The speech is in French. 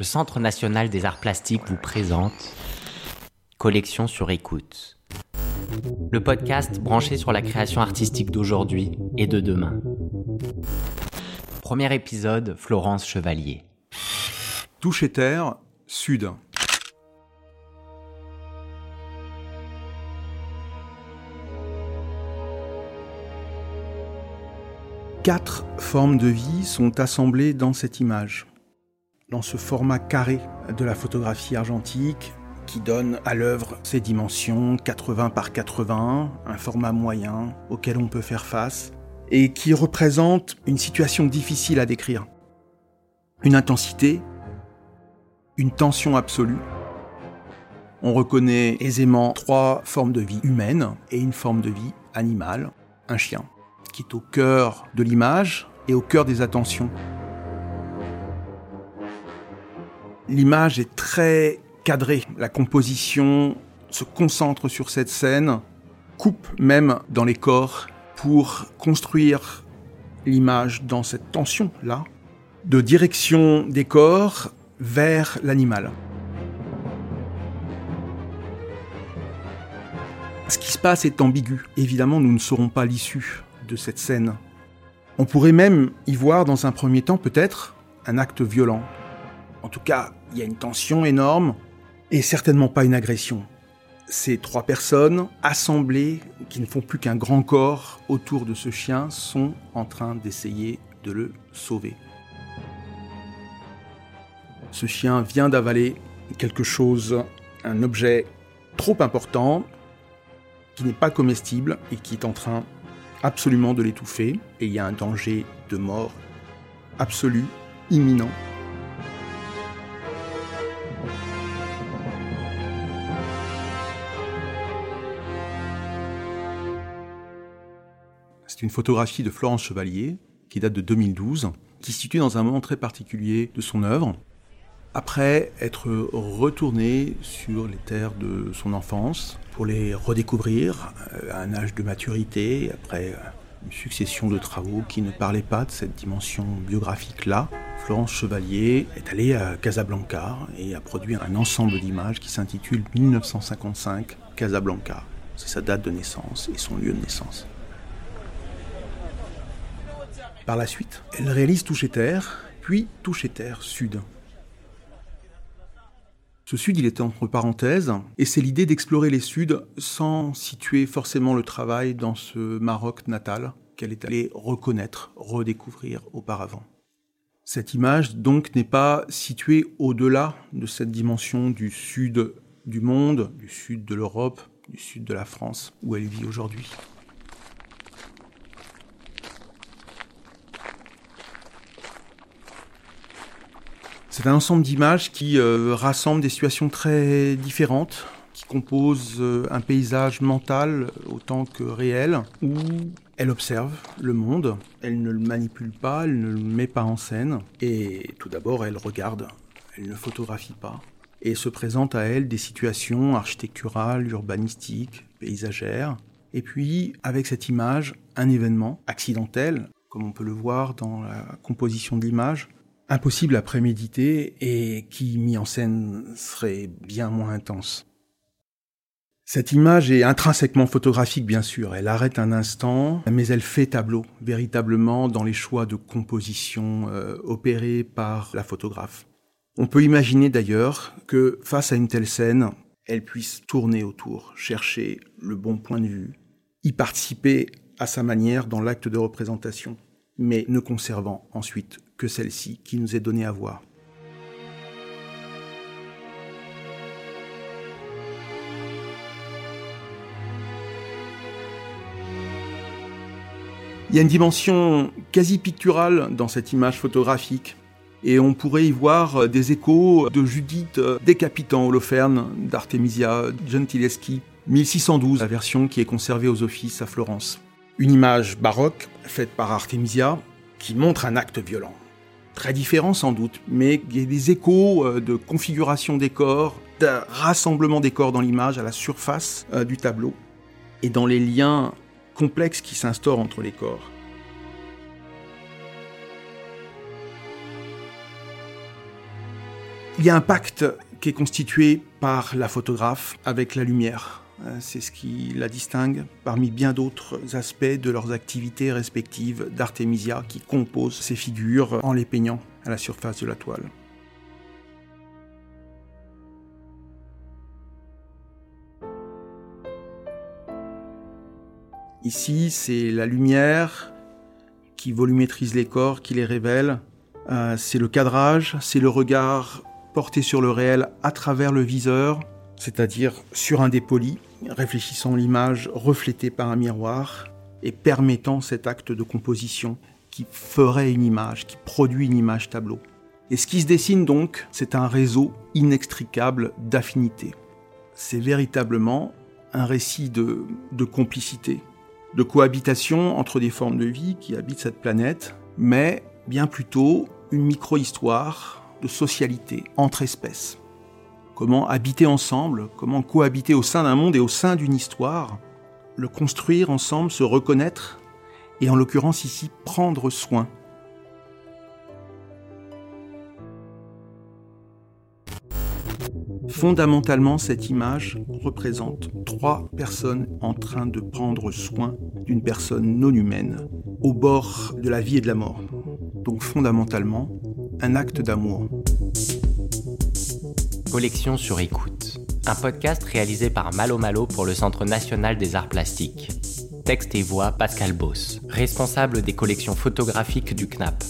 le Centre national des arts plastiques vous présente Collection sur écoute. Le podcast branché sur la création artistique d'aujourd'hui et de demain. Premier épisode, Florence Chevalier. Touche terre, sud. Quatre formes de vie sont assemblées dans cette image, dans ce format carré de la photographie argentique qui donne à l'œuvre ses dimensions 80 par 80, un format moyen auquel on peut faire face, et qui représente une situation difficile à décrire. Une intensité, une tension absolue. On reconnaît aisément trois formes de vie humaines et une forme de vie animale, un chien qui est au cœur de l'image et au cœur des attentions. L'image est très cadrée, la composition se concentre sur cette scène, coupe même dans les corps pour construire l'image dans cette tension-là, de direction des corps vers l'animal. Ce qui se passe est ambigu. Évidemment, nous ne saurons pas l'issue de cette scène. On pourrait même y voir dans un premier temps peut-être un acte violent. En tout cas, il y a une tension énorme et certainement pas une agression. Ces trois personnes assemblées, qui ne font plus qu'un grand corps autour de ce chien, sont en train d'essayer de le sauver. Ce chien vient d'avaler quelque chose, un objet trop important, qui n'est pas comestible et qui est en train absolument de l'étouffer et il y a un danger de mort absolu, imminent. C'est une photographie de Florence Chevalier qui date de 2012, qui se situe dans un moment très particulier de son œuvre. Après être retournée sur les terres de son enfance, pour les redécouvrir euh, à un âge de maturité, après une succession de travaux qui ne parlaient pas de cette dimension biographique-là. Florence Chevalier est allée à Casablanca et a produit un ensemble d'images qui s'intitule 1955 Casablanca. C'est sa date de naissance et son lieu de naissance. Par la suite, elle réalise Toucher Terre, puis Toucher Terre Sud, ce sud, il était entre parenthèses, et c'est l'idée d'explorer les suds sans situer forcément le travail dans ce Maroc natal qu'elle est allée reconnaître, redécouvrir auparavant. Cette image, donc, n'est pas située au-delà de cette dimension du sud du monde, du sud de l'Europe, du sud de la France, où elle vit aujourd'hui. C'est un ensemble d'images qui euh, rassemble des situations très différentes, qui composent euh, un paysage mental autant que réel, où elle observe le monde, elle ne le manipule pas, elle ne le met pas en scène, et tout d'abord elle regarde, elle ne photographie pas, et se présente à elle des situations architecturales, urbanistiques, paysagères, et puis avec cette image, un événement accidentel, comme on peut le voir dans la composition de l'image, impossible à préméditer et qui, mis en scène, serait bien moins intense. Cette image est intrinsèquement photographique, bien sûr. Elle arrête un instant, mais elle fait tableau, véritablement, dans les choix de composition euh, opérés par la photographe. On peut imaginer d'ailleurs que, face à une telle scène, elle puisse tourner autour, chercher le bon point de vue, y participer à sa manière dans l'acte de représentation, mais ne conservant ensuite que celle-ci qui nous est donnée à voir. Il y a une dimension quasi picturale dans cette image photographique. Et on pourrait y voir des échos de Judith décapitant Holoferne d'Artemisia Gentileschi, 1612, la version qui est conservée aux offices à Florence. Une image baroque faite par Artemisia qui montre un acte violent très différents sans doute, mais il y a des échos euh, de configuration des corps, de rassemblement des corps dans l'image à la surface euh, du tableau, et dans les liens complexes qui s'instaurent entre les corps. Il y a un pacte qui est constitué par la photographe avec la lumière. Euh, c'est ce qui la distingue parmi bien d'autres aspects de leurs activités respectives d'Artemisia qui composent ces figures en les peignant à la surface de la toile. Ici, c'est la lumière qui volumétrise les corps, qui les révèle. Euh, c'est le cadrage, c'est le regard porté sur le réel à travers le viseur, c'est-à-dire sur un dépoli, réfléchissant l'image reflétée par un miroir et permettant cet acte de composition qui ferait une image, qui produit une image tableau. Et ce qui se dessine donc, c'est un réseau inextricable d'affinités. C'est véritablement un récit de, de complicité, de cohabitation entre des formes de vie qui habitent cette planète, mais bien plutôt une micro-histoire de socialité entre espèces. Comment habiter ensemble, comment cohabiter au sein d'un monde et au sein d'une histoire, le construire ensemble, se reconnaître, et en l'occurrence ici prendre soin Fondamentalement, cette image représente trois personnes en train de prendre soin d'une personne non humaine au bord de la vie et de la mort. Donc fondamentalement, un acte d'amour. Collection sur écoute. Un podcast réalisé par Malo Malo pour le Centre national des arts plastiques. Texte et voix Pascal Boss, responsable des collections photographiques du CNAP.